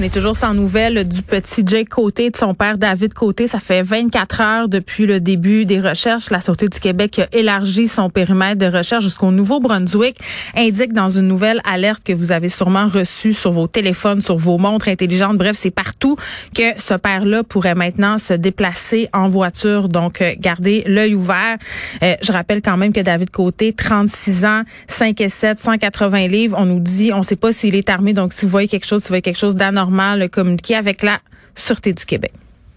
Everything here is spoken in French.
On est toujours sans nouvelles du petit Jake Côté, de son père David Côté. Ça fait 24 heures depuis le début des recherches. La Sûreté du Québec a élargi son périmètre de recherche jusqu'au Nouveau-Brunswick. Indique dans une nouvelle alerte que vous avez sûrement reçue sur vos téléphones, sur vos montres intelligentes. Bref, c'est partout que ce père-là pourrait maintenant se déplacer en voiture. Donc, euh, gardez l'œil ouvert. Euh, je rappelle quand même que David Côté, 36 ans, 5 et 7, 180 livres. On nous dit, on sait pas s'il est armé. Donc, si vous voyez quelque chose, si vous voyez quelque chose d'anormal, le communiquer avec la Sûreté du Québec.